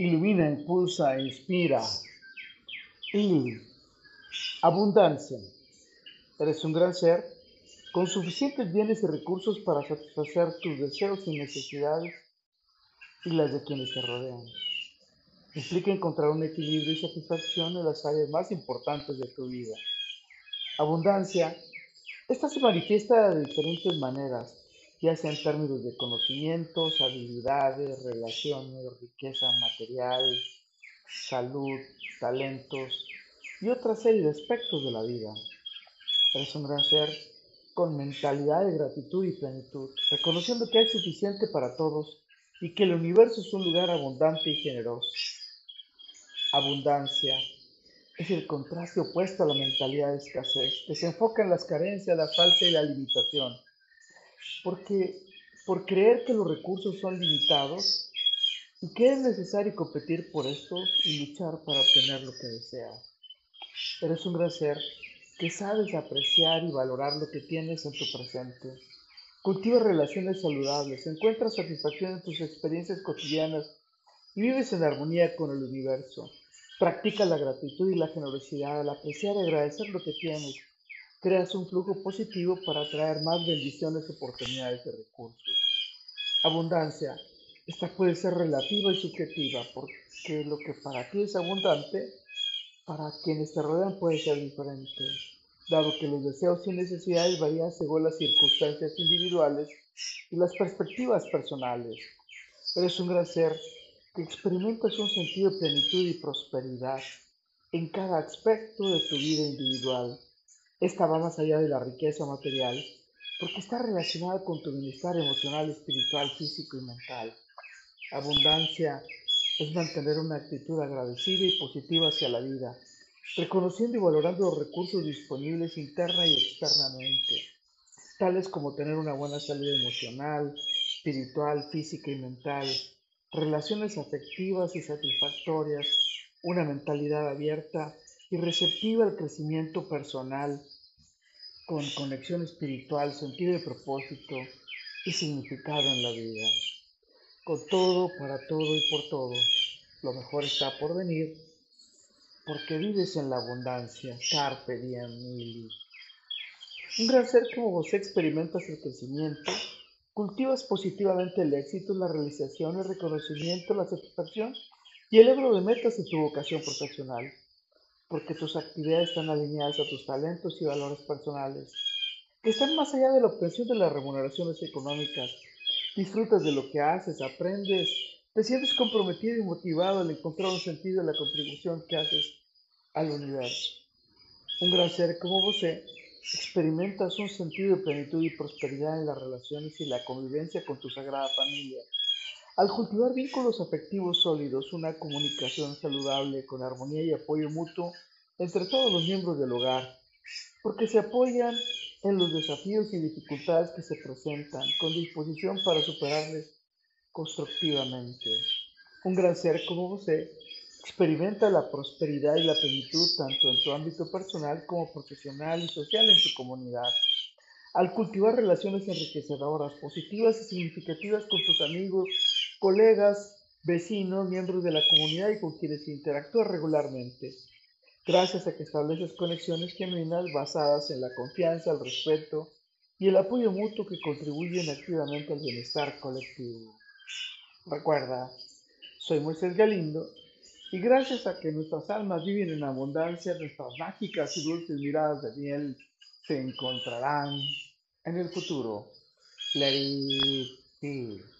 ilumina, impulsa, inspira. Y abundancia. Eres un gran ser con suficientes bienes y recursos para satisfacer tus deseos y necesidades y las de quienes te rodean. Implica encontrar un equilibrio y satisfacción en las áreas más importantes de tu vida. Abundancia. Esta se manifiesta de diferentes maneras, ya sea en términos de conocimientos, habilidades, relaciones, riqueza material, salud, talentos y otra serie de aspectos de la vida. Eres un gran ser con mentalidad de gratitud y plenitud, reconociendo que hay suficiente para todos y que el universo es un lugar abundante y generoso. Abundancia es el contraste opuesto a la mentalidad de escasez, que se enfoca en las carencias, la falta y la limitación porque por creer que los recursos son limitados y que es necesario competir por esto y luchar para obtener lo que deseas. Eres un gran ser que sabes apreciar y valorar lo que tienes en tu presente. Cultiva relaciones saludables, encuentras satisfacción en tus experiencias cotidianas y vives en armonía con el universo. Practica la gratitud y la generosidad al apreciar y agradecer lo que tienes creas un flujo positivo para atraer más bendiciones y oportunidades de recursos. Abundancia. Esta puede ser relativa y subjetiva porque lo que para ti es abundante, para quienes te rodean puede ser diferente, dado que los deseos y necesidades varían según las circunstancias individuales y las perspectivas personales. Eres un gran ser que experimentas un sentido de plenitud y prosperidad en cada aspecto de tu vida individual esta va más allá de la riqueza material porque está relacionada con tu bienestar emocional, espiritual, físico y mental. Abundancia es mantener una actitud agradecida y positiva hacia la vida, reconociendo y valorando los recursos disponibles interna y externamente, tales como tener una buena salud emocional, espiritual, física y mental, relaciones afectivas y satisfactorias, una mentalidad abierta y receptiva al crecimiento personal, con conexión espiritual, sentido de propósito y significado en la vida. Con todo, para todo y por todo, lo mejor está por venir, porque vives en la abundancia. Carpe diem, Un gran ser como vos experimentas el crecimiento, cultivas positivamente el éxito, la realización, el reconocimiento, la satisfacción y el logro de metas en tu vocación profesional porque tus actividades están alineadas a tus talentos y valores personales, que están más allá de la obtención de las remuneraciones económicas. Disfrutas de lo que haces, aprendes, te sientes comprometido y motivado al encontrar un sentido en la contribución que haces al universo. Un gran ser como vos experimentas un sentido de plenitud y prosperidad en las relaciones y la convivencia con tu sagrada familia. Al cultivar vínculos afectivos sólidos, una comunicación saludable con armonía y apoyo mutuo entre todos los miembros del hogar, porque se apoyan en los desafíos y dificultades que se presentan, con disposición para superarles constructivamente. Un gran ser como usted experimenta la prosperidad y la plenitud tanto en tu ámbito personal como profesional y social en tu comunidad. Al cultivar relaciones enriquecedoras, positivas y significativas con tus amigos, colegas, vecinos, miembros de la comunidad y con quienes interactúas regularmente, gracias a que estableces conexiones genuinas basadas en la confianza, el respeto y el apoyo mutuo que contribuyen activamente al bienestar colectivo. Recuerda, soy Moisés Galindo y gracias a que nuestras almas viven en abundancia, nuestras mágicas y dulces miradas de miel se encontrarán en el futuro. Let.